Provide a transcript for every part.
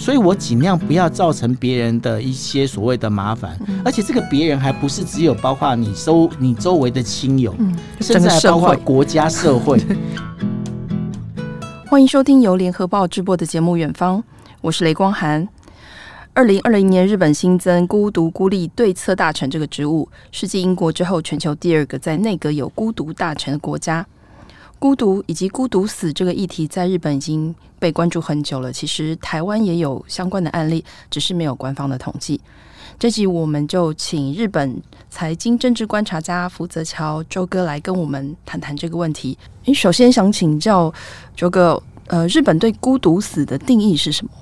所以我尽量不要造成别人的一些所谓的麻烦，而且这个别人还不是只有包括你周你周围的亲友，甚至还包括国家社会。欢迎收听由联合报直播的节目《远方》，我是雷光涵。二零二零年，日本新增孤独孤立对策大臣这个职务，是继英国之后全球第二个在内阁有孤独大臣的国家。孤独以及孤独死这个议题，在日本已经被关注很久了。其实台湾也有相关的案例，只是没有官方的统计。这集我们就请日本财经政治观察家福泽桥周哥来跟我们谈谈这个问题。你首先想请教周哥，呃，日本对孤独死的定义是什么？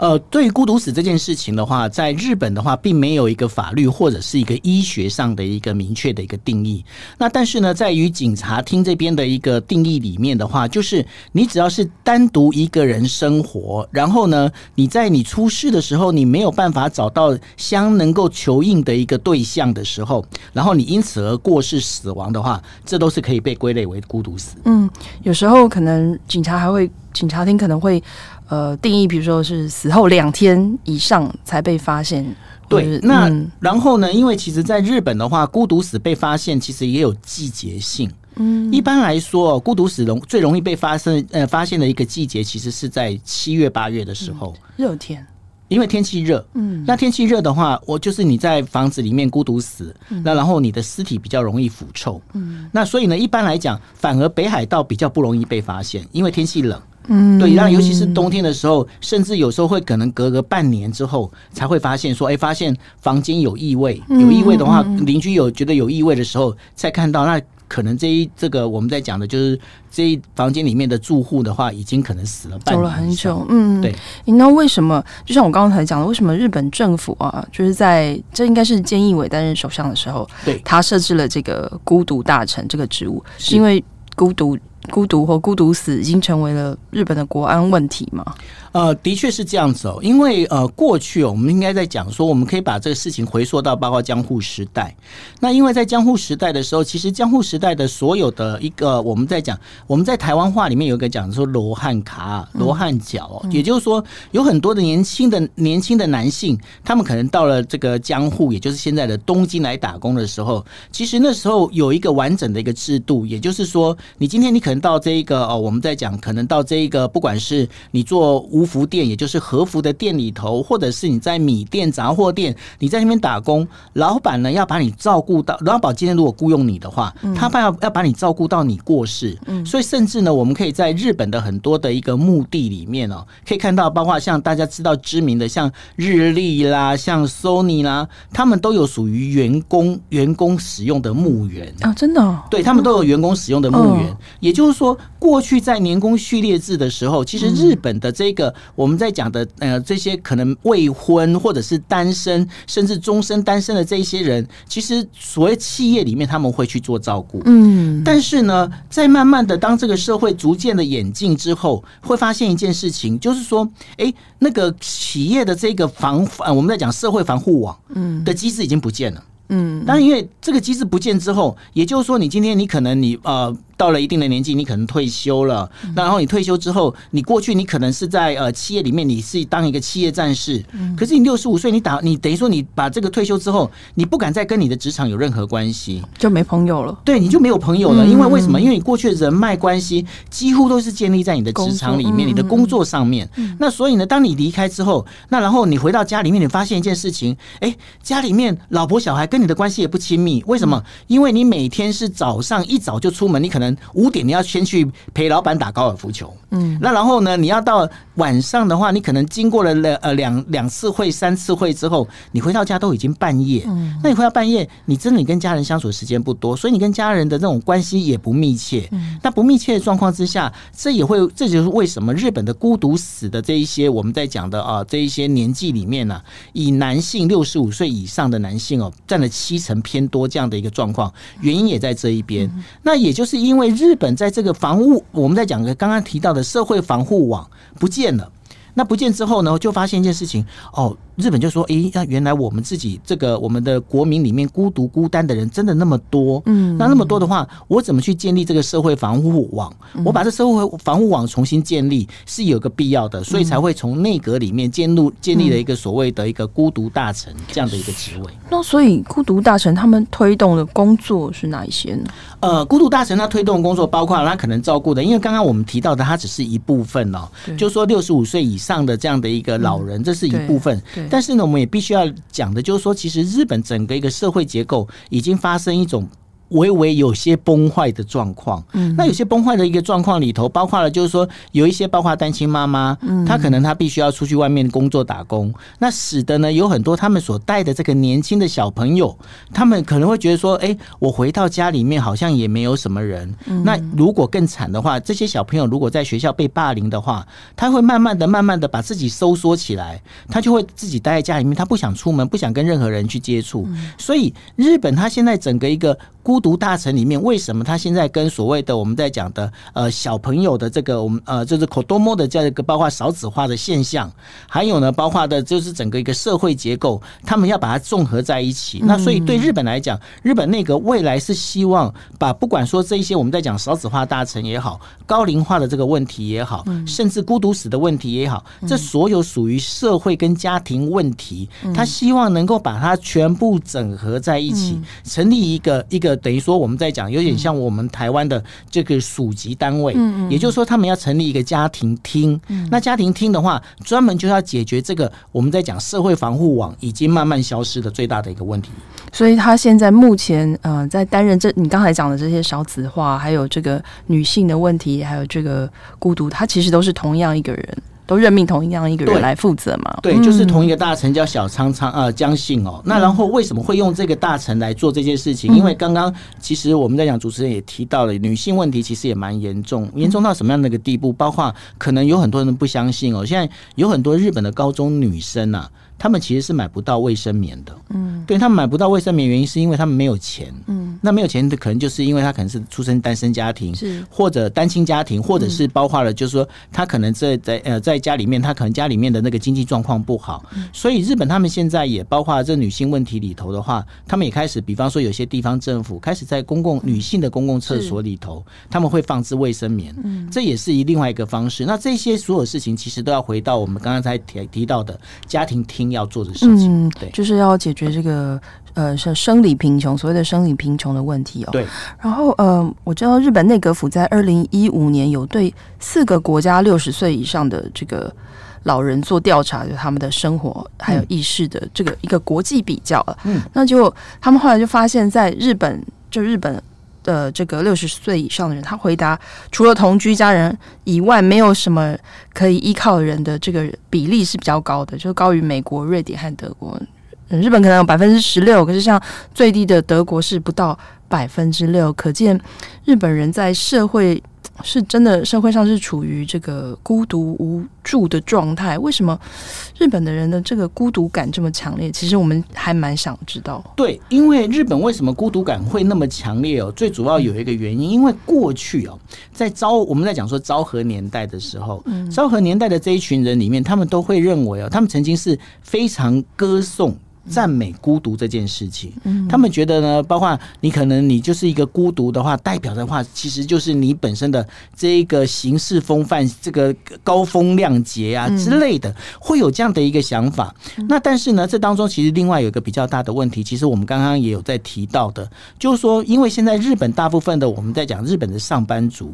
呃，对于孤独死这件事情的话，在日本的话，并没有一个法律或者是一个医学上的一个明确的一个定义。那但是呢，在于警察厅这边的一个定义里面的话，就是你只要是单独一个人生活，然后呢，你在你出事的时候，你没有办法找到相能够求应的一个对象的时候，然后你因此而过世死亡的话，这都是可以被归类为孤独死。嗯，有时候可能警察还会，警察厅可能会。呃，定义比如说是死后两天以上才被发现。对，那、嗯、然后呢？因为其实在日本的话，孤独死被发现其实也有季节性。嗯，一般来说，孤独死容最容易被发生呃发现的一个季节，其实是在七月八月的时候，嗯、热天。因为天气热，嗯，那天气热的话，我就是你在房子里面孤独死，嗯、那然后你的尸体比较容易腐臭，嗯，那所以呢，一般来讲，反而北海道比较不容易被发现，因为天气冷。嗯，对，然后尤其是冬天的时候，甚至有时候会可能隔个半年之后才会发现说，哎，发现房间有异味，有异味的话，邻居有觉得有异味的时候，再看到，那可能这一这个我们在讲的就是这一房间里面的住户的话，已经可能死了半年，走了很久。嗯，对。那为什么？就像我刚刚才讲的，为什么日本政府啊，就是在这应该是菅义伟担任首相的时候，对，他设置了这个孤独大臣这个职务，是因为孤独。孤独或孤独死已经成为了日本的国安问题吗？呃，的确是这样子哦，因为呃，过去哦我们应该在讲说，我们可以把这个事情回溯到包括江户时代。那因为在江户时代的时候，其实江户时代的所有的一个我们在讲，我们在台湾话里面有一个讲说罗汉卡、罗汉脚，也就是说有很多的年轻的年轻的男性，他们可能到了这个江户，也就是现在的东京来打工的时候，其实那时候有一个完整的一个制度，也就是说，你今天你可能到这一个哦，我们在讲，可能到这一个，不管是你做。无服店，也就是和服的店里头，或者是你在米店、杂货店，你在那边打工，老板呢要把你照顾到，老板今天如果雇佣你的话，他把要要把你照顾到你过世。嗯，所以甚至呢，我们可以在日本的很多的一个墓地里面哦，可以看到，包括像大家知道知名的像日立啦、像 Sony 啦，他们都有属于员工员工使用的墓园啊，真的，对他们都有员工使用的墓园。也就是说，过去在年功序列制的时候，其实日本的这个。我们在讲的呃，这些可能未婚或者是单身，甚至终身单身的这一些人，其实所谓企业里面他们会去做照顾，嗯，但是呢，在慢慢的当这个社会逐渐的演进之后，会发现一件事情，就是说，哎，那个企业的这个防，呃，我们在讲社会防护网，嗯，的机制已经不见了，嗯，但因为这个机制不见之后，也就是说，你今天你可能你呃。到了一定的年纪，你可能退休了。那然后你退休之后，你过去你可能是在呃企业里面，你是当一个企业战士。可是你六十五岁，你打你等于说你把这个退休之后，你不敢再跟你的职场有任何关系，就没朋友了。对，你就没有朋友了。因为为什么？因为你过去的人脉关系几乎都是建立在你的职场里面，你的工作上面。那所以呢，当你离开之后，那然后你回到家里面，你发现一件事情，哎，家里面老婆小孩跟你的关系也不亲密。为什么？因为你每天是早上一早就出门，你可能。五点你要先去陪老板打高尔夫球，嗯，那然后呢，你要到晚上的话，你可能经过了两呃两两次会、三次会之后，你回到家都已经半夜，嗯，那你回到半夜，你真的你跟家人相处的时间不多，所以你跟家人的这种关系也不密切，嗯，那不密切的状况之下，这也会这就是为什么日本的孤独死的这一些我们在讲的啊这一些年纪里面呢，啊，以男性六十五岁以上的男性哦占了七成偏多这样的一个状况，原因也在这一边，嗯，那也就是因为为日本在这个防务，我们在讲的刚刚提到的社会防护网不见了。那不见之后呢，就发现一件事情哦，日本就说：“诶，那原来我们自己这个我们的国民里面孤独孤单的人真的那么多。嗯，那那么多的话，我怎么去建立这个社会防护网？我把这社会防护网重新建立是有个必要的，所以才会从内阁里面建立建立了一个所谓的一个孤独大臣这样的一个职位。那所以孤独大臣他们推动的工作是哪一些呢？呃，孤独大臣他推动的工作包括他可能照顾的，因为刚刚我们提到的，他只是一部分哦，就是说六十五岁以上的这样的一个老人，这是一部分。但是呢，我们也必须要讲的，就是说，其实日本整个一个社会结构已经发生一种。微微有些崩坏的状况，嗯，那有些崩坏的一个状况里头，包括了就是说，有一些包括单亲妈妈，嗯，她可能她必须要出去外面工作打工，那使得呢有很多他们所带的这个年轻的小朋友，他们可能会觉得说，哎，我回到家里面好像也没有什么人。那如果更惨的话，这些小朋友如果在学校被霸凌的话，他会慢慢的、慢慢的把自己收缩起来，他就会自己待在家里面，他不想出门，不想跟任何人去接触。所以日本他现在整个一个。孤独大臣里面，为什么他现在跟所谓的我们在讲的呃小朋友的这个我们呃就是子供的这样一个包括少子化的现象，还有呢包括的就是整个一个社会结构，他们要把它综合在一起。那所以对日本来讲，日本内阁未来是希望把不管说这一些我们在讲少子化大臣也好，高龄化的这个问题也好，甚至孤独死的问题也好，这所有属于社会跟家庭问题，他希望能够把它全部整合在一起，成立一个一个。等于说我们在讲，有点像我们台湾的这个属级单位，也就是说，他们要成立一个家庭厅。那家庭厅的话，专门就要解决这个我们在讲社会防护网已经慢慢消失的最大的一个问题。所以，他现在目前呃，在担任这你刚才讲的这些少子化，还有这个女性的问题，还有这个孤独，他其实都是同样一个人。都任命同一样一个人来负责嘛？对，就是同一个大臣叫小仓仓呃江信哦。那然后为什么会用这个大臣来做这件事情？因为刚刚其实我们在讲，主持人也提到了女性问题，其实也蛮严重，严重到什么样的一个地步？包括可能有很多人不相信哦。现在有很多日本的高中女生啊。他们其实是买不到卫生棉的，嗯，对他们买不到卫生棉，原因是因为他们没有钱，嗯，那没有钱的可能就是因为他可能是出生单身家庭，是。或者单亲家庭，或者是包括了就是说他可能在在呃在家里面，他可能家里面的那个经济状况不好，所以日本他们现在也包括这女性问题里头的话，他们也开始，比方说有些地方政府开始在公共女性的公共厕所里头，他们会放置卫生棉，嗯，这也是一另外一个方式。那这些所有事情其实都要回到我们刚刚才提提到的家庭厅。要做的事情，嗯，对，就是要解决这个呃，是生理贫穷，所谓的生理贫穷的问题哦。对，然后呃，我知道日本内阁府在二零一五年有对四个国家六十岁以上的这个老人做调查，就他们的生活还有意识的这个一个国际比较了。嗯，那就他们后来就发现，在日本，就日本。的这个六十岁以上的人，他回答，除了同居家人以外，没有什么可以依靠的人的这个比例是比较高的，就高于美国、瑞典和德国。日本可能有百分之十六，可是像最低的德国是不到百分之六，可见日本人在社会。是真的，社会上是处于这个孤独无助的状态。为什么日本的人的这个孤独感这么强烈？其实我们还蛮想知道。对，因为日本为什么孤独感会那么强烈哦？最主要有一个原因，因为过去哦，在昭我们在讲说昭和年代的时候，昭和年代的这一群人里面，他们都会认为哦，他们曾经是非常歌颂。赞美孤独这件事情，他们觉得呢，包括你可能你就是一个孤独的话，代表的话，其实就是你本身的这一个行事风范，这个高风亮节啊之类的，会有这样的一个想法。那但是呢，这当中其实另外有一个比较大的问题，其实我们刚刚也有在提到的，就是说，因为现在日本大部分的我们在讲日本的上班族。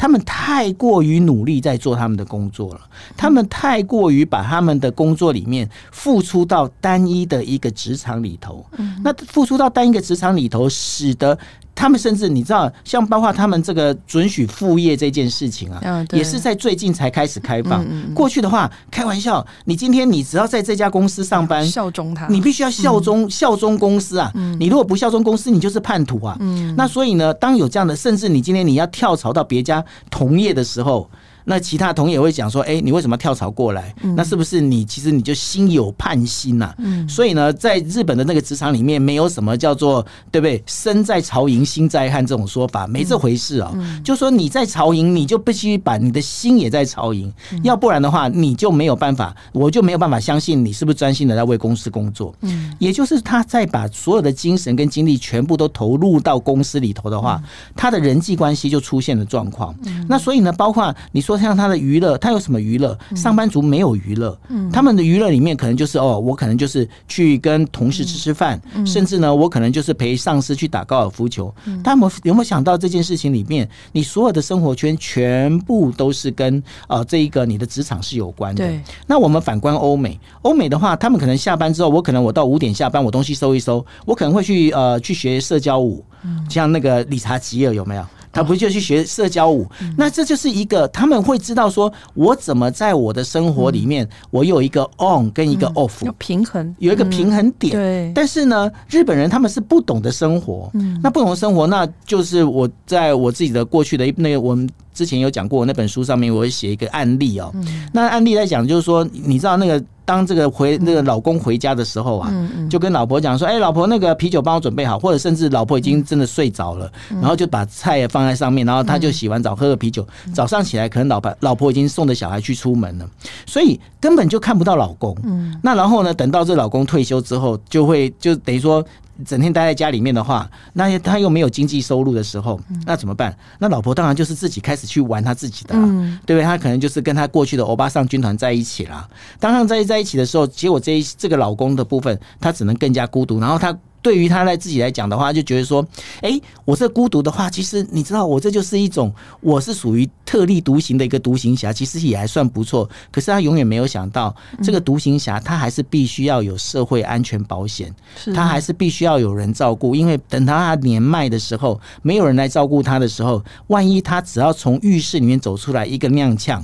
他们太过于努力在做他们的工作了，他们太过于把他们的工作里面付出到单一的一个职场里头，那付出到单一个职场里头，使得。他们甚至你知道，像包括他们这个准许副业这件事情啊，也是在最近才开始开放。过去的话，开玩笑，你今天你只要在这家公司上班，效忠他，你必须要效忠效忠公司啊。你如果不效忠公司，你就是叛徒啊。那所以呢，当有这样的，甚至你今天你要跳槽到别家同业的时候。那其他同业也会讲说，哎，你为什么跳槽过来？那是不是你其实你就心有盼心呐？嗯，所以呢，在日本的那个职场里面，没有什么叫做对不对？身在曹营心在汉这种说法，没这回事啊。就说你在曹营，你就必须把你的心也在曹营，要不然的话，你就没有办法，我就没有办法相信你是不是专心的在为公司工作。嗯，也就是他在把所有的精神跟精力全部都投入到公司里头的话，他的人际关系就出现了状况。那所以呢，包括你说像他的娱乐，他有什么娱乐？上班族没有娱乐，他们的娱乐里面可能就是哦，我可能就是去跟同事吃吃饭，甚至呢，我可能就是陪上司去打高尔夫球。他们有没有想到这件事情里面，你所有的生活圈全部都是跟呃这一个你的职场是有关的？对。那我们反观欧美，欧美的话，他们可能下班之后，我可能我到五点下班，我东西收一收，我可能会去呃去学社交舞，像那个理查吉尔有没有？他不就去学社交舞？那这就是一个他们会知道说，我怎么在我的生活里面，我有一个 on 跟一个 off，有平衡，有一个平衡点。对。但是呢，日本人他们是不懂得生活。嗯。那不懂得生活，那就是我在我自己的过去的那个我们。之前有讲过，那本书上面我会写一个案例哦。那案例在讲，就是说，你知道那个当这个回那个老公回家的时候啊，就跟老婆讲说：“哎，老婆，那个啤酒帮我准备好。”或者甚至老婆已经真的睡着了，然后就把菜也放在上面，然后他就洗完澡喝个啤酒。早上起来，可能老婆老婆已经送着小孩去出门了，所以根本就看不到老公。那然后呢，等到这老公退休之后，就会就等于说。整天待在家里面的话，那他又没有经济收入的时候，那怎么办？那老婆当然就是自己开始去玩他自己的了，对不对？他可能就是跟他过去的欧巴桑军团在一起了。当他在在一起的时候，结果这一这个老公的部分，他只能更加孤独，然后他。对于他来自己来讲的话，就觉得说，哎，我这孤独的话，其实你知道，我这就是一种，我是属于特立独行的一个独行侠，其实也还算不错。可是他永远没有想到，这个独行侠他还是必须要有社会安全保险，他还是必须要有人照顾，因为等到他年迈的时候，没有人来照顾他的时候，万一他只要从浴室里面走出来一个踉跄，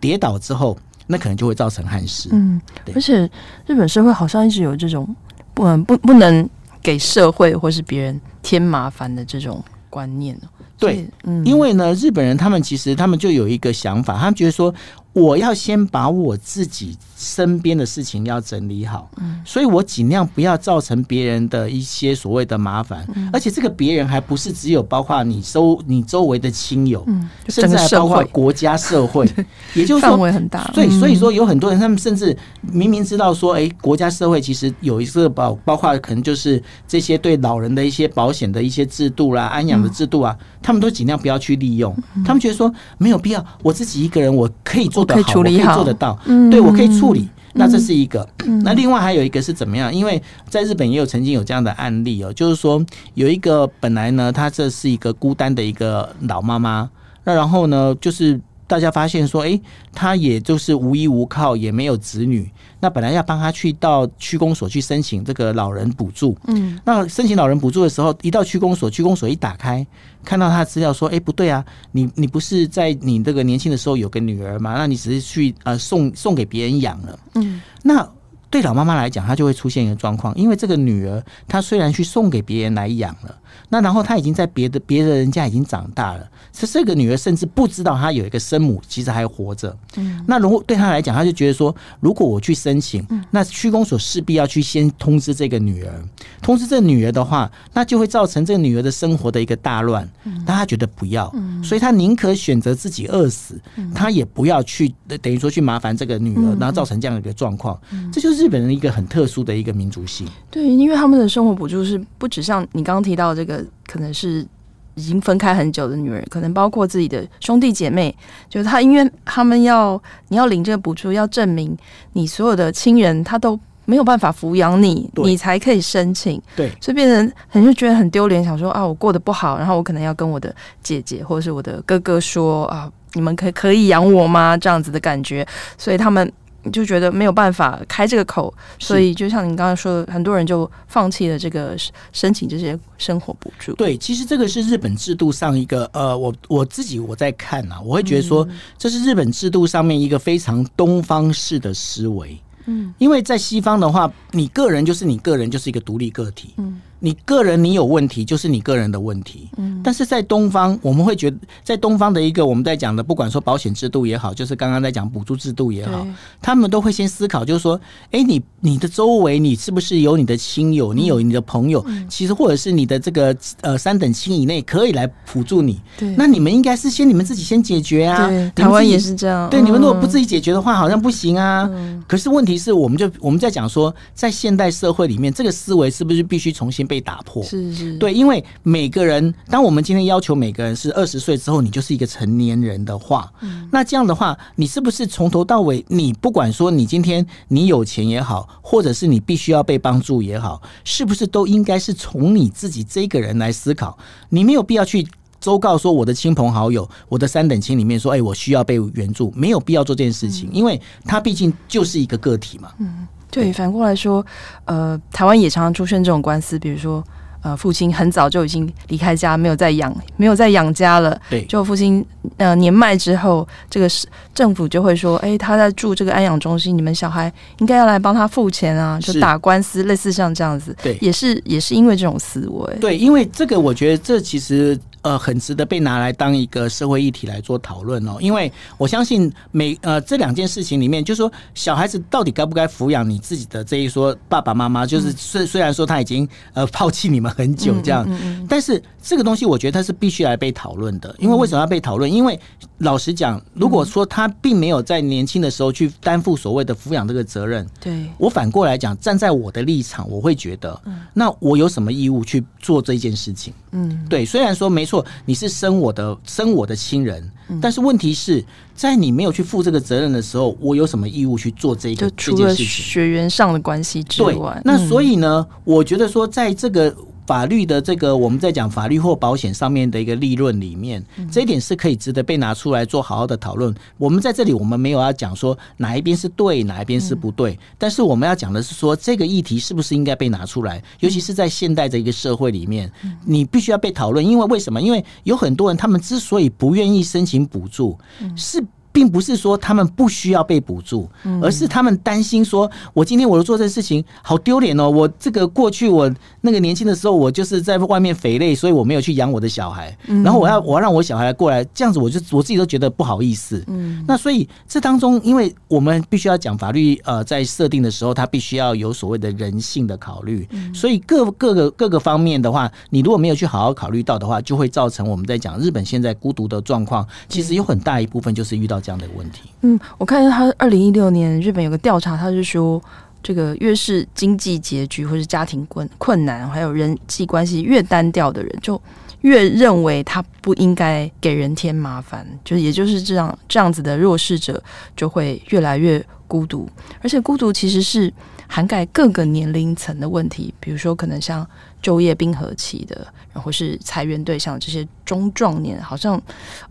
跌倒之后，那可能就会造成憾事。嗯，而且日本社会好像一直有这种不不不能。给社会或是别人添麻烦的这种观念。对，嗯，因为呢，日本人他们其实他们就有一个想法，他们觉得说。我要先把我自己身边的事情要整理好，嗯，所以我尽量不要造成别人的一些所谓的麻烦，嗯，而且这个别人还不是只有包括你周你周围的亲友，嗯，甚至还包括国家社会，也就是说范围很大，对，所以说有很多人他们甚至明明知道说，哎，国家社会其实有一个包包括可能就是这些对老人的一些保险的一些制度啦、安养的制度啊，他们都尽量不要去利用，他们觉得说没有必要，我自己一个人我可以做。可以处理好，我可以做得到，嗯、对我可以处理。那这是一个，嗯、那另外还有一个是怎么样？因为在日本也有曾经有这样的案例哦，就是说有一个本来呢，她这是一个孤单的一个老妈妈，那然后呢，就是大家发现说，哎，他也就是无依无靠，也没有子女。那本来要帮他去到区公所去申请这个老人补助，嗯，那申请老人补助的时候，一到区公所，区公所一打开，看到他的资料说，哎，不对啊，你你不是在你这个年轻的时候有个女儿吗？那你只是去呃送送给别人养了，嗯，那对老妈妈来讲，她就会出现一个状况，因为这个女儿她虽然去送给别人来养了。那然后他已经在别的别的人家已经长大了，是这个女儿甚至不知道她有一个生母，其实还活着。嗯，那如果对他来讲，他就觉得说，如果我去申请，那区公所势必要去先通知这个女儿，通知这个女儿的话，那就会造成这个女儿的生活的一个大乱。但他觉得不要，所以他宁可选择自己饿死，他也不要去等于说去麻烦这个女儿，然后造成这样的一个状况。这就是日本人一个很特殊的一个民族性。对，因为他们的生活补助是不只像你刚刚提到这个。可能是已经分开很久的女人，可能包括自己的兄弟姐妹，就是他，因为他们要你要领这个补助，要证明你所有的亲人他都没有办法抚养你，你才可以申请。对，所以变成很就觉得很丢脸，想说啊，我过得不好，然后我可能要跟我的姐姐或者是我的哥哥说啊，你们可可以养我吗？这样子的感觉，所以他们。就觉得没有办法开这个口，所以就像你刚刚说的，很多人就放弃了这个申请这些生活补助。对，其实这个是日本制度上一个呃，我我自己我在看啊，我会觉得说，这是日本制度上面一个非常东方式的思维。嗯，因为在西方的话，你个人就是你个人就是一个独立个体。嗯。你个人你有问题，就是你个人的问题。嗯，但是在东方，我们会觉得，在东方的一个我们在讲的，不管说保险制度也好，就是刚刚在讲补助制度也好，他们都会先思考，就是说，哎，你你的周围，你是不是有你的亲友，你有你的朋友，其实或者是你的这个呃三等亲以内可以来辅助你。对，那你们应该是先你们自己先解决啊。对，台湾也是这样。对，你们如果不自己解决的话，好像不行啊。可是问题是，我们就我们在讲说，在现代社会里面，这个思维是不是必须重新被打破，是是，对，因为每个人，当我们今天要求每个人是二十岁之后，你就是一个成年人的话，嗯，那这样的话，你是不是从头到尾，你不管说你今天你有钱也好，或者是你必须要被帮助也好，是不是都应该是从你自己这个人来思考？你没有必要去周告说我的亲朋好友，我的三等亲里面说，哎，我需要被援助，没有必要做这件事情，因为他毕竟就是一个个体嘛，嗯。对，反过来说，呃，台湾也常常出现这种官司，比如说，呃，父亲很早就已经离开家，没有再养，没有再养家了。对，就父亲呃年迈之后，这个是政府就会说，哎，他在住这个安养中心，你们小孩应该要来帮他付钱啊，就打官司，类似像这样子。对，也是也是因为这种思维。对，因为这个，我觉得这其实。呃，很值得被拿来当一个社会议题来做讨论哦，因为我相信每呃这两件事情里面，就是说小孩子到底该不该抚养你自己的这一说爸爸妈妈，就是虽虽然说他已经呃抛弃你们很久这样，但是这个东西我觉得它是必须来被讨论的，因为为什么要被讨论？因为老实讲，如果说他并没有在年轻的时候去担负所谓的抚养这个责任，对。我反过来讲，站在我的立场，我会觉得，那我有什么义务去做这件事情？嗯，对，虽然说没错。你是生我的生我的亲人，但是问题是在你没有去负这个责任的时候，我有什么义务去做这个这件事情？血缘上的关系之外，那所以呢，我觉得说在这个。法律的这个，我们在讲法律或保险上面的一个利润里面，这一点是可以值得被拿出来做好好的讨论。我们在这里，我们没有要讲说哪一边是对，哪一边是不对，但是我们要讲的是说，这个议题是不是应该被拿出来，尤其是在现代的一个社会里面，你必须要被讨论。因为为什么？因为有很多人，他们之所以不愿意申请补助，是。并不是说他们不需要被补助，而是他们担心说，我今天我做这事情好丢脸哦。我这个过去我那个年轻的时候，我就是在外面肥累，所以我没有去养我的小孩。然后我要我要让我小孩过来，这样子我就我自己都觉得不好意思。嗯，那所以这当中，因为我们必须要讲法律，呃，在设定的时候，它必须要有所谓的人性的考虑。所以各各个各个方面的话，你如果没有去好好考虑到的话，就会造成我们在讲日本现在孤独的状况，其实有很大一部分就是遇到。这样的问题，嗯，我看他二零一六年日本有个调查，他是说，这个越是经济拮据或是家庭困困难，还有人际关系越单调的人，就越认为他不应该给人添麻烦，就也就是这样这样子的弱势者就会越来越孤独，而且孤独其实是涵盖各个年龄层的问题，比如说可能像。就业冰河期的，然后是裁员对象，这些中壮年，好像，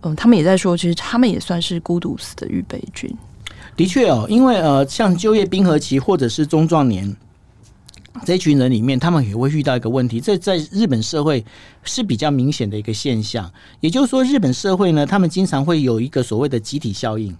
嗯，他们也在说，其实他们也算是孤独死的预备军。的确哦，因为呃，像就业冰河期或者是中壮年这群人里面，他们也会遇到一个问题，这在日本社会是比较明显的一个现象。也就是说，日本社会呢，他们经常会有一个所谓的集体效应。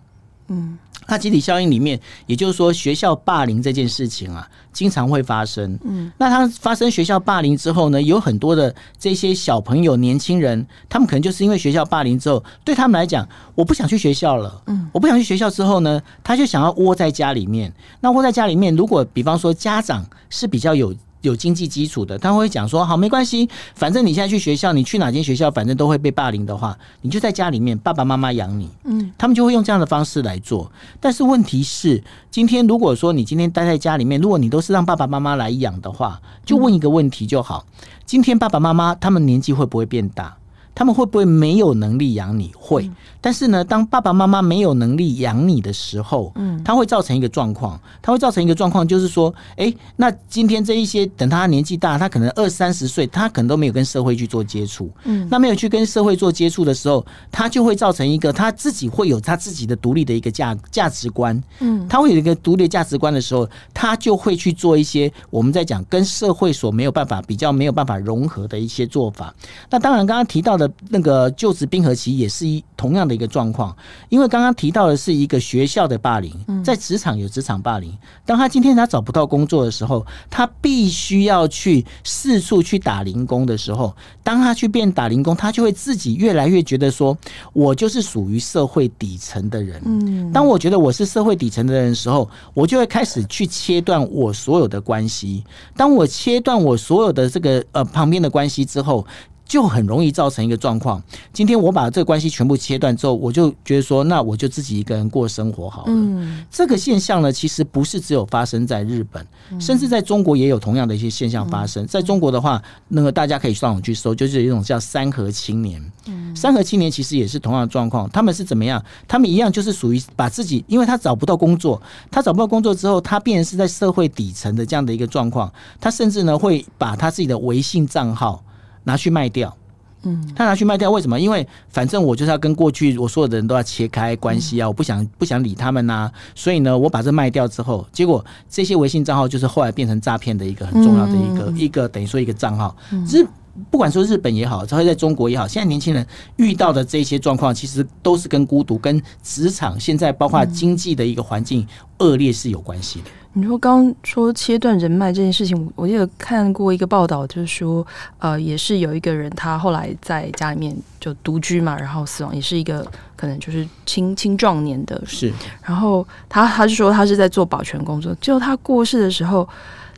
嗯。那集体效应里面，也就是说，学校霸凌这件事情啊，经常会发生。嗯，那他发生学校霸凌之后呢，有很多的这些小朋友、年轻人，他们可能就是因为学校霸凌之后，对他们来讲，我不想去学校了。嗯，我不想去学校之后呢，他就想要窝在家里面。那窝在家里面，如果比方说家长是比较有。有经济基础的，他会讲说：“好，没关系，反正你现在去学校，你去哪间学校，反正都会被霸凌的话，你就在家里面，爸爸妈妈养你。”嗯，他们就会用这样的方式来做。但是问题是，今天如果说你今天待在家里面，如果你都是让爸爸妈妈来养的话，就问一个问题就好：今天爸爸妈妈他们年纪会不会变大？他们会不会没有能力养你？会，但是呢，当爸爸妈妈没有能力养你的时候，嗯，他会造成一个状况，他会造成一个状况，就是说，哎，那今天这一些等他年纪大，他可能二三十岁，他可能都没有跟社会去做接触，嗯，那没有去跟社会做接触的时候，他就会造成一个他自己会有他自己的独立的一个价价值观，嗯，他会有一个独立的价值观的时候，他就会去做一些我们在讲跟社会所没有办法比较没有办法融合的一些做法。那当然，刚刚提到的。的那个就职冰河期也是一同样的一个状况。因为刚刚提到的是一个学校的霸凌，在职场有职场霸凌。当他今天他找不到工作的时候，他必须要去四处去打零工的时候，当他去变打零工，他就会自己越来越觉得说，我就是属于社会底层的人。嗯，当我觉得我是社会底层的人的时候，我就会开始去切断我所有的关系。当我切断我所有的这个呃旁边的关系之后，就很容易造成一个状况。今天我把这个关系全部切断之后，我就觉得说，那我就自己一个人过生活好了。嗯，这个现象呢，其实不是只有发生在日本，甚至在中国也有同样的一些现象发生。在中国的话，那个大家可以上网去搜，就是有一种叫三和青年。嗯，三和青年其实也是同样的状况。他们是怎么样？他们一样就是属于把自己，因为他找不到工作，他找不到工作之后，他变成是在社会底层的这样的一个状况。他甚至呢，会把他自己的微信账号。拿去卖掉，嗯，他拿去卖掉，为什么？因为反正我就是要跟过去我所有的人都要切开关系啊，我不想不想理他们呐，所以呢，我把这卖掉之后，结果这些微信账号就是后来变成诈骗的一个很重要的一个一个等于说一个账号，日不管说日本也好，或者在中国也好，现在年轻人遇到的这些状况，其实都是跟孤独、跟职场现在包括经济的一个环境恶劣是有关系的。你说刚刚说切断人脉这件事情，我记得看过一个报道，就是说，呃，也是有一个人，他后来在家里面就独居嘛，然后死亡，也是一个可能就是青青壮年的，是。然后他他是说他是在做保全工作，就他过世的时候，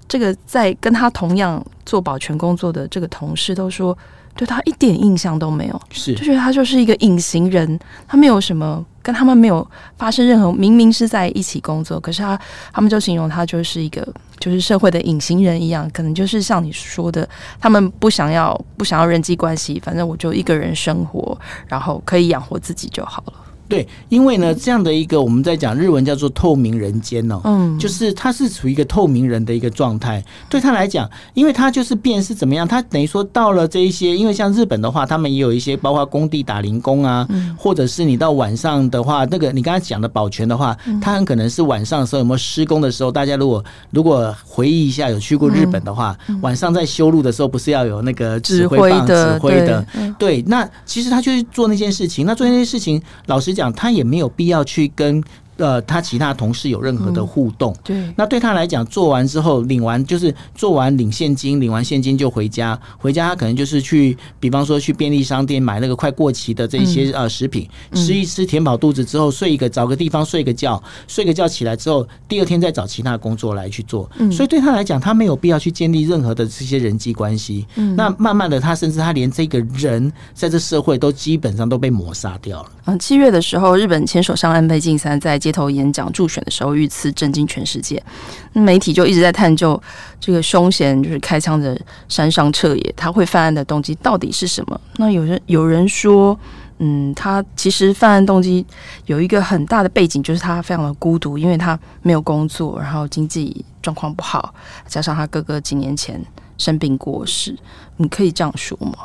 这个在跟他同样做保全工作的这个同事都说，对他一点印象都没有，是，就觉得他就是一个隐形人，他没有什么。跟他们没有发生任何，明明是在一起工作，可是他他们就形容他就是一个就是社会的隐形人一样，可能就是像你说的，他们不想要不想要人际关系，反正我就一个人生活，然后可以养活自己就好了。对，因为呢，这样的一个我们在讲日文叫做透明人间哦，嗯，就是他是处于一个透明人的一个状态。对他来讲，因为他就是变是怎么样，他等于说到了这一些，因为像日本的话，他们也有一些包括工地打零工啊，或者是你到晚上的话，那个你刚才讲的保全的话，他很可能是晚上的时候有没有施工的时候，大家如果如果回忆一下有去过日本的话，晚上在修路的时候不是要有那个指挥棒指挥的，对，那其实他就是做那件事情，那做那件事情，老实。讲他也没有必要去跟。呃，他其他同事有任何的互动？嗯、对，那对他来讲，做完之后领完就是做完领现金，领完现金就回家。回家他可能就是去，比方说去便利商店买那个快过期的这些呃食品，嗯、吃一吃填饱肚子之后，睡一个找个地方睡个觉，睡个觉起来之后，第二天再找其他工作来去做。嗯、所以对他来讲，他没有必要去建立任何的这些人际关系。嗯，那慢慢的，他甚至他连这个人在这社会都基本上都被抹杀掉了。嗯，七月的时候，日本前首相安倍晋三在。街头演讲助选的时候，遇刺震惊全世界。媒体就一直在探究这个凶嫌就是开枪的山上彻也，他会犯案的动机到底是什么？那有人有人说，嗯，他其实犯案动机有一个很大的背景，就是他非常的孤独，因为他没有工作，然后经济状况不好，加上他哥哥几年前生病过世。你可以这样说吗？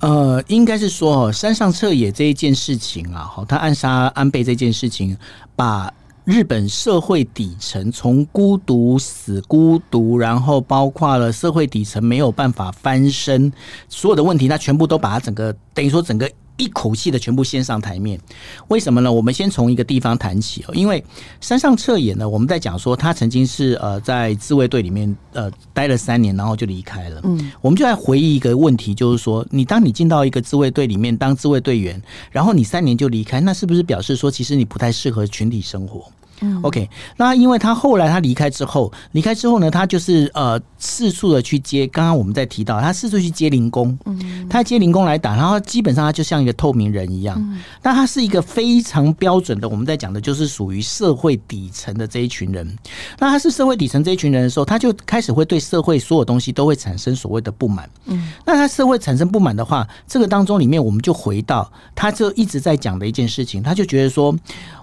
呃，应该是说，山上彻野这一件事情啊，好，他暗杀安倍这件事情，把日本社会底层从孤独死孤独，然后包括了社会底层没有办法翻身，所有的问题，他全部都把它整个等于说整个。一口气的全部掀上台面，为什么呢？我们先从一个地方谈起哦，因为山上彻也呢，我们在讲说他曾经是呃在自卫队里面呃待了三年，然后就离开了。嗯，我们就在回忆一个问题，就是说，你当你进到一个自卫队里面当自卫队员，然后你三年就离开，那是不是表示说其实你不太适合群体生活？嗯，OK，那因为他后来他离开之后，离开之后呢，他就是呃四处的去接，刚刚我们在提到他四处去接零工，嗯，他接零工来打，然后基本上他就像一个透明人一样，那他是一个非常标准的，我们在讲的就是属于社会底层的这一群人。那他是社会底层这一群人的时候，他就开始会对社会所有东西都会产生所谓的不满，嗯，那他社会产生不满的话，这个当中里面我们就回到他就一直在讲的一件事情，他就觉得说，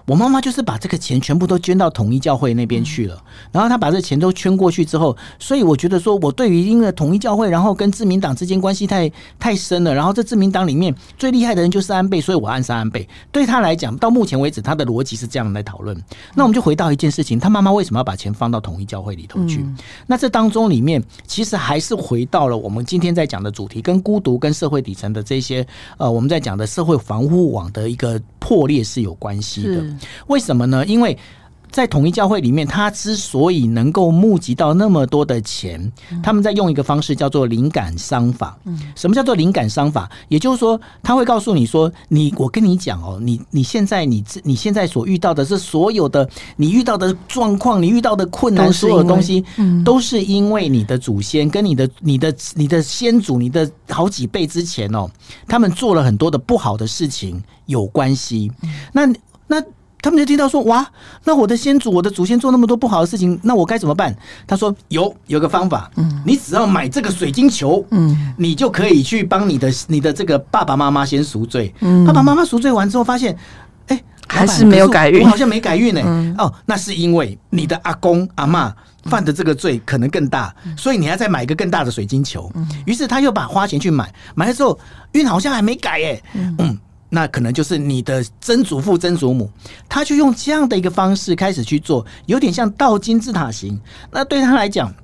我妈妈就是把这个钱全部。都捐到统一教会那边去了。然后他把这钱都圈过去之后，所以我觉得说，我对于因为统一教会，然后跟自民党之间关系太太深了。然后这自民党里面最厉害的人就是安倍，所以我暗杀安倍。对他来讲，到目前为止，他的逻辑是这样来讨论。那我们就回到一件事情，他妈妈为什么要把钱放到统一教会里头去？那这当中里面其实还是回到了我们今天在讲的主题，跟孤独、跟社会底层的这些呃，我们在讲的社会防护网的一个破裂是有关系的。为什么呢？因为在统一教会里面，他之所以能够募集到那么多的钱，他们在用一个方式叫做灵感商法。什么叫做灵感商法？也就是说，他会告诉你说：“你，我跟你讲哦，你你现在你你现在所遇到的是所有的你遇到的状况，你遇到的困难，所有的东西都是因为你的祖先跟你的你的你的先祖，你的好几辈之前哦，他们做了很多的不好的事情有关系。那那。”他们就听到说：“哇，那我的先祖、我的祖先做那么多不好的事情，那我该怎么办？”他说：“有有个方法，嗯，你只要买这个水晶球，嗯，你就可以去帮你的你的这个爸爸妈妈先赎罪。嗯，爸爸妈妈赎罪完之后，发现，哎，还是没有改运，我好像没改运呢。嗯、哦，那是因为你的阿公阿妈犯的这个罪可能更大，所以你要再买一个更大的水晶球。于是他又把花钱去买，买了之后运好像还没改耶，嗯。”那可能就是你的曾祖父、曾祖母，他就用这样的一个方式开始去做，有点像倒金字塔型。那对他来讲，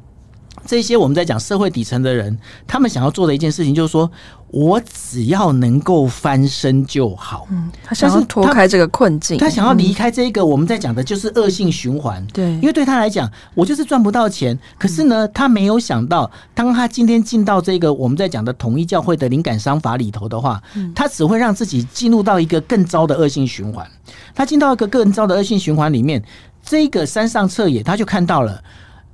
这些我们在讲社会底层的人，他们想要做的一件事情，就是说。我只要能够翻身就好。嗯，他想要脱开这个困境，他想要离开这个我们在讲的就是恶性循环。对，因为对他来讲，我就是赚不到钱。可是呢，他没有想到，当他今天进到这个我们在讲的统一教会的灵感商法里头的话，他只会让自己进入到一个更糟的恶性循环。他进到一个更糟的恶性循环里面，这个山上彻也他就看到了，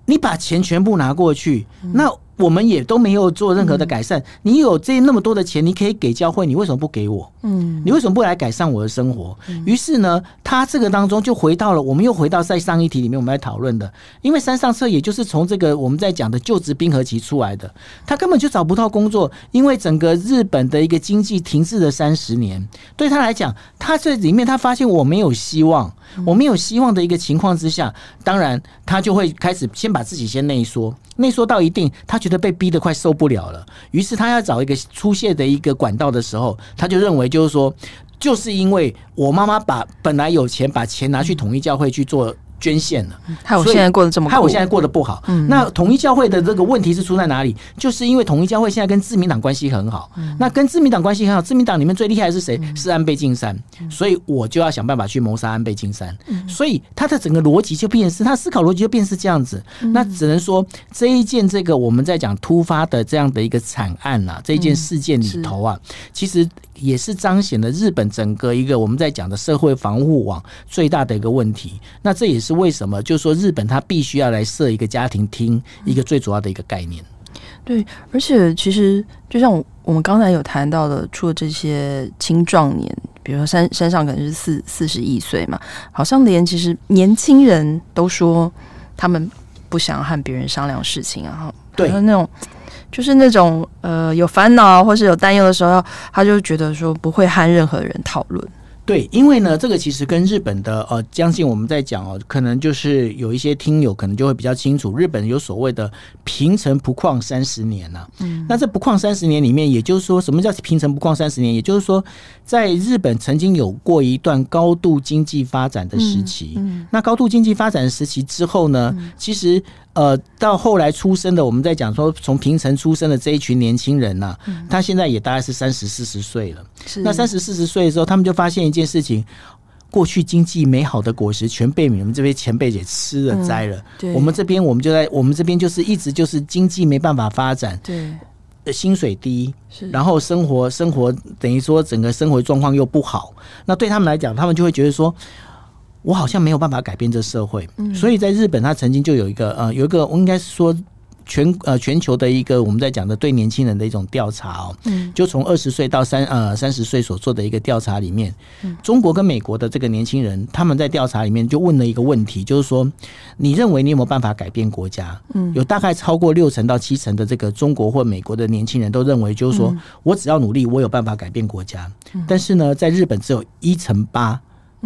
你把钱全部拿过去，那。我们也都没有做任何的改善。你有这那么多的钱，你可以给教会，你为什么不给我？嗯，你为什么不来改善我的生活？于是呢，他这个当中就回到了，我们又回到在上一题里面我们来讨论的，因为山上彻也就是从这个我们在讲的就职冰河期出来的，他根本就找不到工作，因为整个日本的一个经济停滞了三十年，对他来讲，他这里面他发现我没有希望，我没有希望的一个情况之下，当然他就会开始先把自己先内缩。内缩到一定，他觉得被逼得快受不了了，于是他要找一个出泄的一个管道的时候，他就认为就是说，就是因为我妈妈把本来有钱，把钱拿去统一教会去做。捐献了，害我现在过得这么，害我现在过得不好。嗯，那统一教会的这个问题是出在哪里？就是因为统一教会现在跟自民党关系很好。嗯，那跟自民党关系很好，自民党里面最厉害的是谁？是安倍晋三。所以我就要想办法去谋杀安倍晋三。所以他的整个逻辑就变是，他思考逻辑就变是这样子。那只能说这一件这个我们在讲突发的这样的一个惨案啊，这一件事件里头啊，其实也是彰显了日本整个一个我们在讲的社会防护网最大的一个问题。那这也是。为什么？就是说，日本他必须要来设一个家庭厅，一个最主要的一个概念。对，而且其实就像我们刚才有谈到的，除了这些青壮年，比如说山山上可能是四四十一岁嘛，好像连其实年轻人都说他们不想和别人商量事情啊。对，那种就是那种呃有烦恼或是有担忧的时候，他就觉得说不会和任何人讨论。对，因为呢，这个其实跟日本的呃，相信我们在讲哦，可能就是有一些听友可能就会比较清楚，日本有所谓的平成不旷三十年呐、啊。嗯，那这不旷三十年里面，也就是说，什么叫平成不旷三十年？也就是说，在日本曾经有过一段高度经济发展的时期。嗯，那高度经济发展的时期之后呢，其实。呃，到后来出生的，我们在讲说从平城出生的这一群年轻人呐、啊，嗯、他现在也大概是三十四十岁了。是那三十四十岁的时候，他们就发现一件事情：过去经济美好的果实全被你们这边前辈给吃了摘了。我们这边我们就在我们这边就是一直就是经济没办法发展，对，薪水低，然后生活生活等于说整个生活状况又不好。那对他们来讲，他们就会觉得说。我好像没有办法改变这社会，所以在日本，他曾经就有一个呃，有一个我应该是说全呃全球的一个我们在讲的对年轻人的一种调查哦，就从二十岁到三呃三十岁所做的一个调查里面，中国跟美国的这个年轻人，他们在调查里面就问了一个问题，就是说你认为你有没有办法改变国家？嗯，有大概超过六成到七成的这个中国或美国的年轻人都认为，就是说我只要努力，我有办法改变国家。但是呢，在日本只有一成八。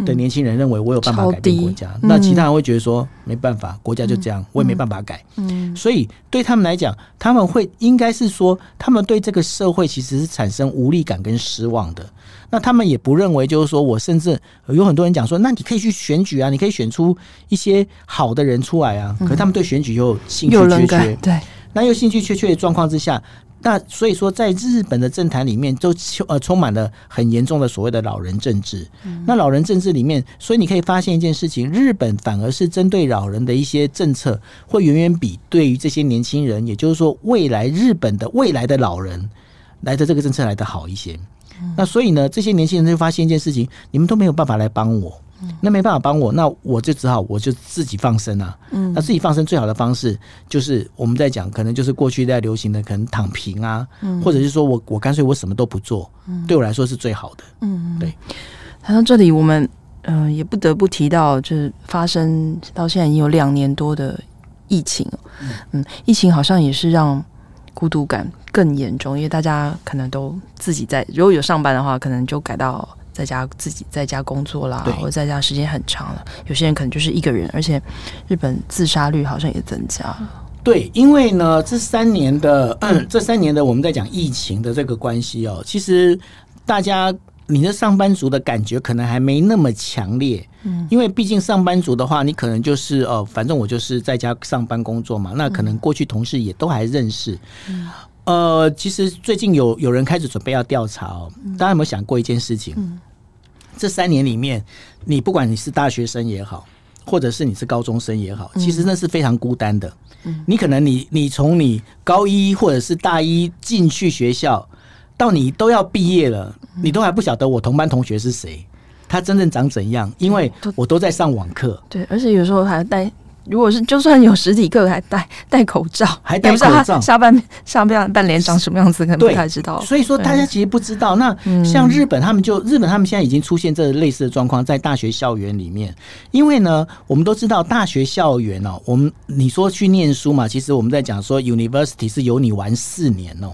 的年轻人认为我有办法改变国家，那其他人会觉得说没办法，国家就这样，我也没办法改。嗯，所以对他们来讲，他们会应该是说，他们对这个社会其实是产生无力感跟失望的。那他们也不认为，就是说我甚至有很多人讲说，那你可以去选举啊，你可以选出一些好的人出来啊。可是他们对选举又兴趣缺缺，对，那又兴趣缺缺的状况之下。那所以说，在日本的政坛里面，都呃充满了很严重的所谓的老人政治。那老人政治里面，所以你可以发现一件事情：日本反而是针对老人的一些政策，会远远比对于这些年轻人，也就是说，未来日本的未来的老人来的这个政策来的好一些。那所以呢，这些年轻人就发现一件事情：你们都没有办法来帮我。那没办法帮我，那我就只好我就自己放生啊。嗯，那自己放生最好的方式就是我们在讲，可能就是过去在流行的可能躺平啊，嗯，或者是说我我干脆我什么都不做，嗯，对我来说是最好的。嗯，对。谈到这里，我们嗯、呃、也不得不提到，就是发生到现在已经有两年多的疫情，嗯，疫情好像也是让孤独感更严重，因为大家可能都自己在，如果有上班的话，可能就改到。在家自己在家工作啦，或者在家时间很长了。有些人可能就是一个人，而且日本自杀率好像也增加了。对，因为呢，这三年的、嗯、这三年的我们在讲疫情的这个关系哦，其实大家你的上班族的感觉可能还没那么强烈。嗯，因为毕竟上班族的话，你可能就是呃，反正我就是在家上班工作嘛。那可能过去同事也都还认识。嗯。呃，其实最近有有人开始准备要调查哦。大家有没有想过一件事情？嗯，这三年里面，你不管你是大学生也好，或者是你是高中生也好，其实那是非常孤单的。嗯，你可能你你从你高一或者是大一进去学校，到你都要毕业了，你都还不晓得我同班同学是谁，他真正长怎样，因为我都在上网课。对，而且有时候还带。如果是就算有实体课，还戴戴口罩，还戴口罩，下半下半半脸长什么样子，可能不太知道。所以说，大家其实不知道。那像日本，他们就日本，他们现在已经出现这类似的状况，在大学校园里面。因为呢，我们都知道大学校园哦，我们你说去念书嘛，其实我们在讲说，University 是由你玩四年哦，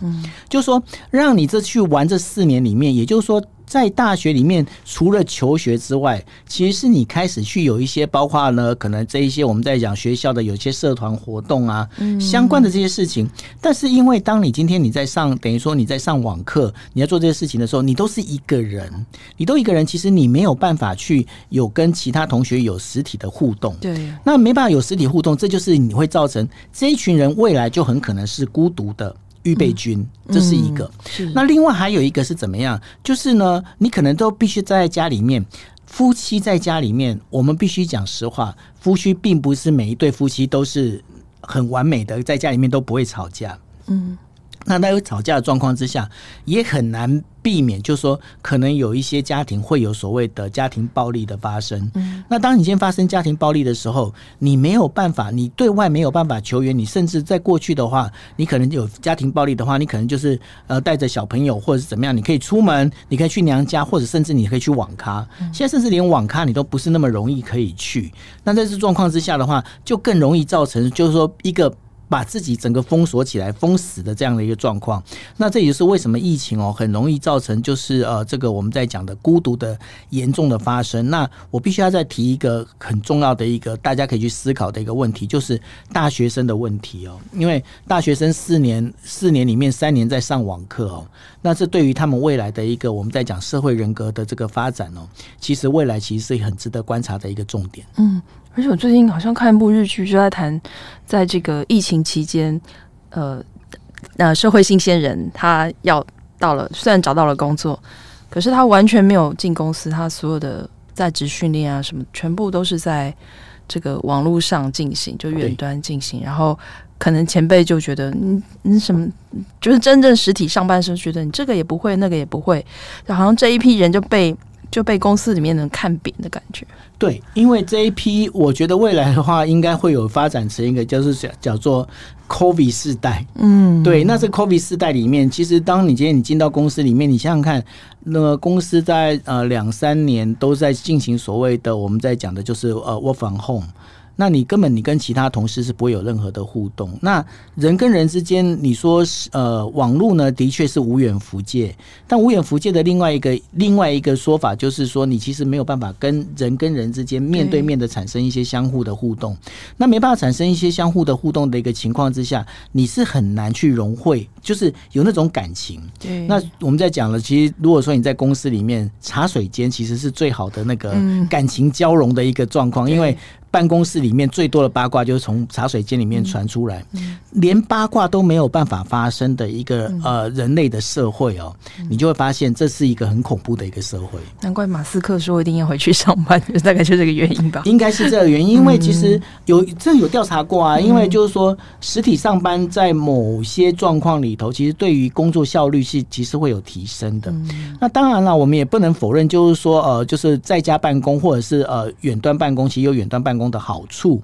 就是说让你这去玩这四年里面，也就是说。在大学里面，除了求学之外，其实是你开始去有一些，包括呢，可能这一些我们在讲学校的有些社团活动啊，相关的这些事情。但是因为当你今天你在上，等于说你在上网课，你要做这些事情的时候，你都是一个人，你都一个人，其实你没有办法去有跟其他同学有实体的互动。对，那没办法有实体互动，这就是你会造成这一群人未来就很可能是孤独的。预备军，这是一个。那另外还有一个是怎么样？就是呢，你可能都必须在家里面，夫妻在家里面，我们必须讲实话，夫妻并不是每一对夫妻都是很完美的，在家里面都不会吵架。嗯。那在有吵架的状况之下，也很难避免，就是说，可能有一些家庭会有所谓的家庭暴力的发生。嗯，那当你先发生家庭暴力的时候，你没有办法，你对外没有办法求援，你甚至在过去的话，你可能有家庭暴力的话，你可能就是呃带着小朋友或者是怎么样，你可以出门，你可以去娘家，或者甚至你可以去网咖。现在甚至连网咖你都不是那么容易可以去。那在这状况之下的话，就更容易造成，就是说一个。把自己整个封锁起来、封死的这样的一个状况，那这也是为什么疫情哦很容易造成就是呃这个我们在讲的孤独的严重的发生。那我必须要再提一个很重要的一个大家可以去思考的一个问题，就是大学生的问题哦，因为大学生四年四年里面三年在上网课哦，那这对于他们未来的一个我们在讲社会人格的这个发展哦，其实未来其实是很值得观察的一个重点。嗯。而且我最近好像看一部日剧，就在谈，在这个疫情期间，呃，呃，社会新鲜人他要到了，虽然找到了工作，可是他完全没有进公司，他所有的在职训练啊什么，全部都是在这个网络上进行，就远端进行。然后可能前辈就觉得你你什么，就是真正实体上半身觉得你这个也不会，那个也不会，就好像这一批人就被。就被公司里面人看扁的感觉。对，因为这一批，我觉得未来的话，应该会有发展成一个，就是叫叫做 COVID 世代。嗯，对。那这 COVID 世代里面，其实当你今天你进到公司里面，你想想看，那个公司在呃两三年都在进行所谓的我们在讲的就是呃 work from home。那你根本你跟其他同事是不会有任何的互动。那人跟人之间，你说是呃，网络呢，的确是无远弗届，但无远弗届的另外一个另外一个说法就是说，你其实没有办法跟人跟人之间面对面的产生一些相互的互动。那没办法产生一些相互的互动的一个情况之下，你是很难去融会，就是有那种感情。对。那我们在讲了，其实如果说你在公司里面茶水间，其实是最好的那个感情交融的一个状况，因为。办公室里面最多的八卦就是从茶水间里面传出来，连八卦都没有办法发生的一个呃人类的社会哦，你就会发现这是一个很恐怖的一个社会。难怪马斯克说一定要回去上班，大概就这个原因吧。应该是这个原因，因为其实有这有调查过啊，因为就是说实体上班在某些状况里头，其实对于工作效率是其实会有提升的。那当然了，我们也不能否认，就是说呃，就是在家办公或者是呃远端办公，其实有远端办公。的好处，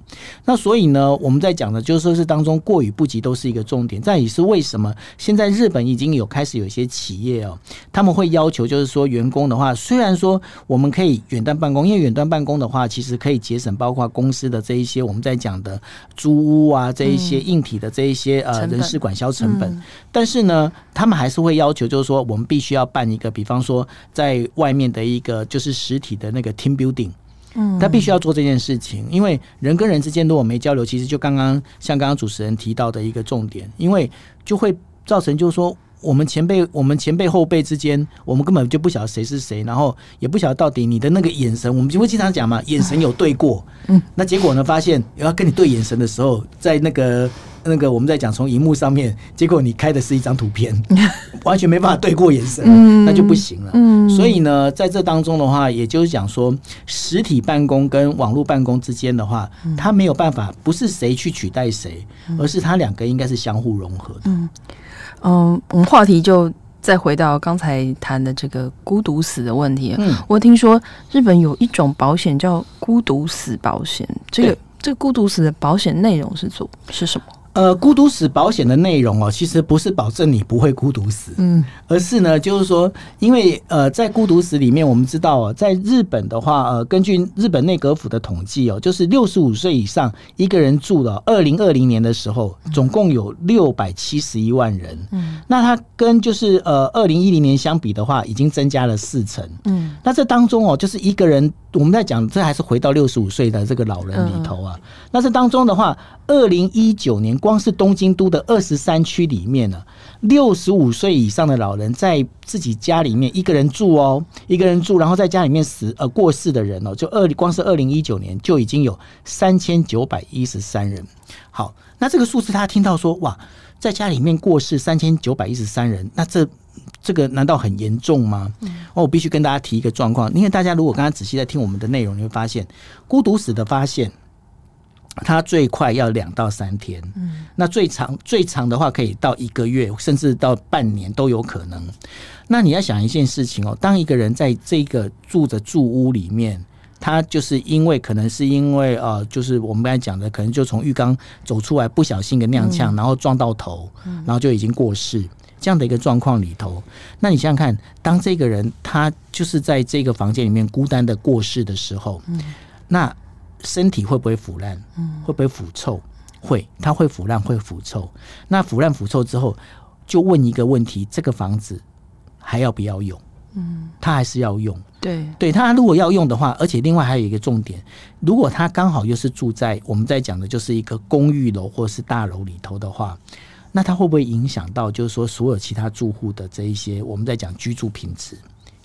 那所以呢，我们在讲的，就是说是当中过与不及都是一个重点。这也是为什么现在日本已经有开始有一些企业哦，他们会要求，就是说员工的话，虽然说我们可以远端办公，因为远端办公的话，其实可以节省包括公司的这一些我们在讲的租屋啊，这一些硬体的这一些呃人事管销成本。但是呢，他们还是会要求，就是说我们必须要办一个，比方说在外面的一个就是实体的那个 team building。他必须要做这件事情，因为人跟人之间如果没交流，其实就刚刚像刚刚主持人提到的一个重点，因为就会造成就是说我们前辈、我们前辈后辈之间，我们根本就不晓得谁是谁，然后也不晓得到底你的那个眼神，我们就会经常讲嘛，眼神有对过，嗯，那结果呢，发现要跟你对眼神的时候，在那个。那个我们在讲从荧幕上面，结果你开的是一张图片，完全没办法对过眼神，那就不行了。所以呢，在这当中的话，也就是讲说，实体办公跟网络办公之间的话，它没有办法，不是谁去取代谁，而是它两个应该是相互融合的。嗯，嗯，我们话题就再回到刚才谈的这个孤独死的问题。嗯，我听说日本有一种保险叫孤独死保险，这个这个孤独死的保险内容是做是什么？呃，孤独死保险的内容哦，其实不是保证你不会孤独死，嗯，而是呢，就是说，因为呃，在孤独死里面，我们知道哦，在日本的话，呃，根据日本内阁府的统计哦，就是六十五岁以上一个人住了，二零二零年的时候，总共有六百七十一万人，嗯，那它跟就是呃二零一零年相比的话，已经增加了四成，嗯，那这当中哦，就是一个人。我们在讲，这还是回到六十五岁的这个老人里头啊。那这当中的话，二零一九年光是东京都的二十三区里面呢，六十五岁以上的老人在自己家里面一个人住哦，一个人住，然后在家里面死呃过世的人哦，就二光是二零一九年就已经有三千九百一十三人。好，那这个数字他听到说哇，在家里面过世三千九百一十三人，那这。这个难道很严重吗？哦，我必须跟大家提一个状况，因为大家如果刚刚仔细在听我们的内容，你会发现孤独死的发现，它最快要两到三天，嗯，那最长最长的话可以到一个月，甚至到半年都有可能。那你要想一件事情哦，当一个人在这个住着住屋里面，他就是因为可能是因为呃，就是我们刚才讲的，可能就从浴缸走出来不小心的踉跄，然后撞到头，然后就已经过世。这样的一个状况里头，那你想想看，当这个人他就是在这个房间里面孤单的过世的时候，嗯，那身体会不会腐烂？嗯，会不会腐臭？会，他会腐烂，会腐臭。那腐烂腐臭之后，就问一个问题：这个房子还要不要用？嗯，他还是要用。对，对他如果要用的话，而且另外还有一个重点，如果他刚好又是住在我们在讲的就是一个公寓楼或是大楼里头的话。那它会不会影响到，就是说所有其他住户的这一些，我们在讲居住品质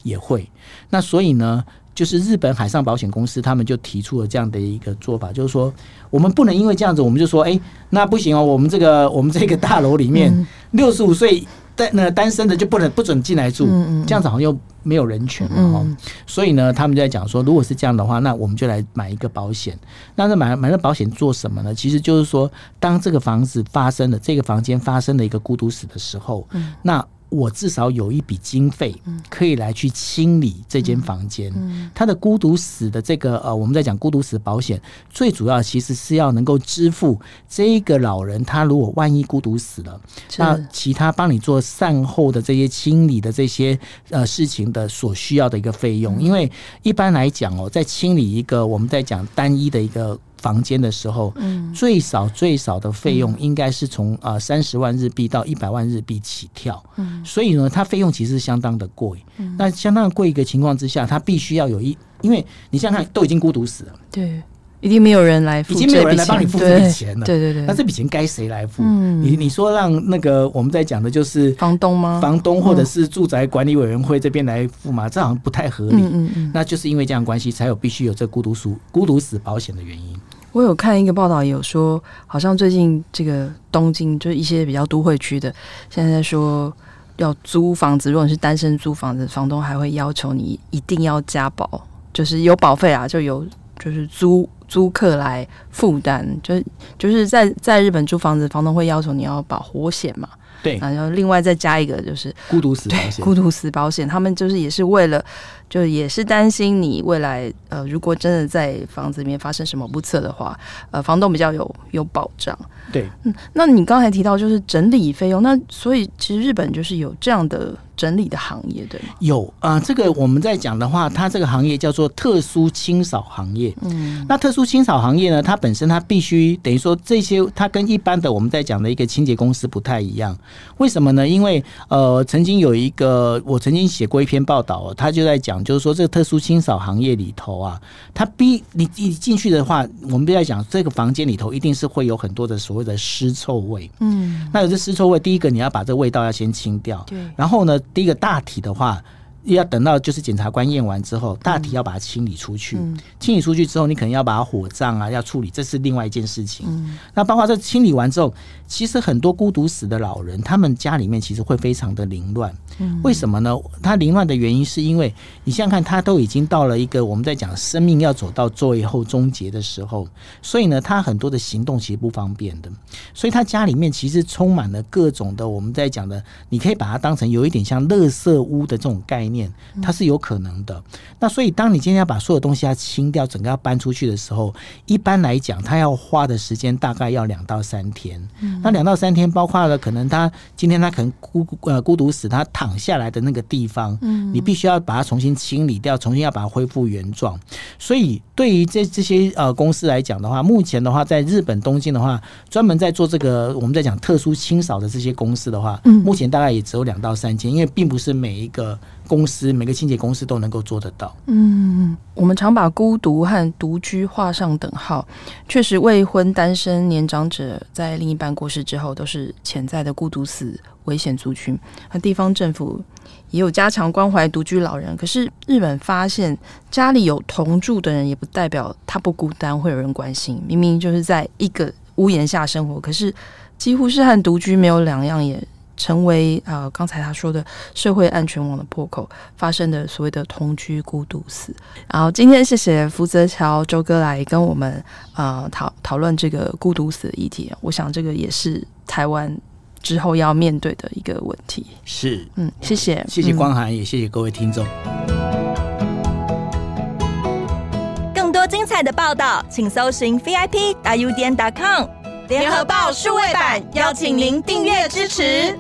也会。那所以呢，就是日本海上保险公司他们就提出了这样的一个做法，就是说我们不能因为这样子，我们就说，哎，那不行哦，我们这个我们这个大楼里面六十五岁。单那单身的就不能不准进来住，这样子好像又没有人权了哈。所以呢，他们就在讲说，如果是这样的话，那我们就来买一个保险。那这买买了保险做什么呢？其实就是说，当这个房子发生了，这个房间发生了一个孤独死的时候，那。我至少有一笔经费可以来去清理这间房间。他的孤独死的这个呃，我们在讲孤独死保险，最主要其实是要能够支付这个老人，他如果万一孤独死了，那其他帮你做善后的这些清理的这些呃事情的所需要的一个费用。因为一般来讲哦，在清理一个我们在讲单一的一个。房间的时候，嗯，最少最少的费用应该是从啊三十万日币到一百万日币起跳，嗯，所以呢，它费用其实是相当的贵，嗯，那相当贵一个情况之下，它必须要有一，因为你想想看，都已经孤独死了，对。一定没有人来付，已经没有人来帮你付这笔钱了。对对对，那这笔钱该谁来付？嗯、你你说让那个我们在讲的就是房东吗？房东或者是住宅管理委员会这边来付吗？这好像不太合理。嗯嗯嗯，那就是因为这样关系，才有必须有这孤独死孤独死保险的原因。我有看一个报道，有说好像最近这个东京就是一些比较都会区的，现在在说要租房子，如果你是单身租房子，房东还会要求你一定要加保，就是有保费啊，就有就是租。租客来负担，就就是在在日本租房子，房东会要求你要保活险嘛。对，然后另外再加一个就是孤独死保险。孤独死保险，他们就是也是为了，就也是担心你未来呃，如果真的在房子里面发生什么不测的话，呃，房东比较有有保障。对，嗯，那你刚才提到就是整理费用，那所以其实日本就是有这样的。整理的行业对吗有啊、呃，这个我们在讲的话，它这个行业叫做特殊清扫行业。嗯，那特殊清扫行业呢，它本身它必须等于说这些，它跟一般的我们在讲的一个清洁公司不太一样。为什么呢？因为呃，曾经有一个我曾经写过一篇报道，他就在讲，就是说这个特殊清扫行业里头啊，它逼你一进去的话，我们不要讲这个房间里头一定是会有很多的所谓的尸臭味。嗯，那有这尸臭味，第一个你要把这个味道要先清掉。对，然后呢？第一个大体的话，要等到就是检察官验完之后，大体要把它清理出去。嗯、清理出去之后，你可能要把它火葬啊，要处理，这是另外一件事情。嗯、那包括这清理完之后，其实很多孤独死的老人，他们家里面其实会非常的凌乱。嗯、为什么呢？他凌乱的原因是因为你想想看，他都已经到了一个我们在讲生命要走到最后终结的时候，所以呢，他很多的行动其实不方便的。所以他家里面其实充满了各种的我们在讲的，你可以把它当成有一点像垃圾屋的这种概念。念它是有可能的，那所以当你今天要把所有东西要清掉，整个要搬出去的时候，一般来讲，它要花的时间大概要两到三天。嗯、那两到三天，包括了可能他今天他可能孤呃孤独死，他躺下来的那个地方，嗯，你必须要把它重新清理掉，重新要把它恢复原状。所以对于这这些呃公司来讲的话，目前的话，在日本东京的话，专门在做这个我们在讲特殊清扫的这些公司的话，嗯，目前大概也只有两到三间，因为并不是每一个。公司每个清洁公司都能够做得到。嗯，我们常把孤独和独居画上等号。确实，未婚、单身、年长者在另一半过世之后，都是潜在的孤独死危险族群。那地方政府也有加强关怀独居老人。可是，日本发现家里有同住的人，也不代表他不孤单，会有人关心。明明就是在一个屋檐下生活，可是几乎是和独居没有两样也。成为呃，刚才他说的社会安全网的破口，发生的所谓的同居孤独死。然后今天谢谢福泽乔周哥来跟我们呃讨讨论这个孤独死的议题。我想这个也是台湾之后要面对的一个问题。是，嗯，谢谢，谢谢光涵，嗯、也谢谢各位听众。更多精彩的报道，请搜寻 VIP 大 U 点 com 联合报数位版，邀请您订阅支持。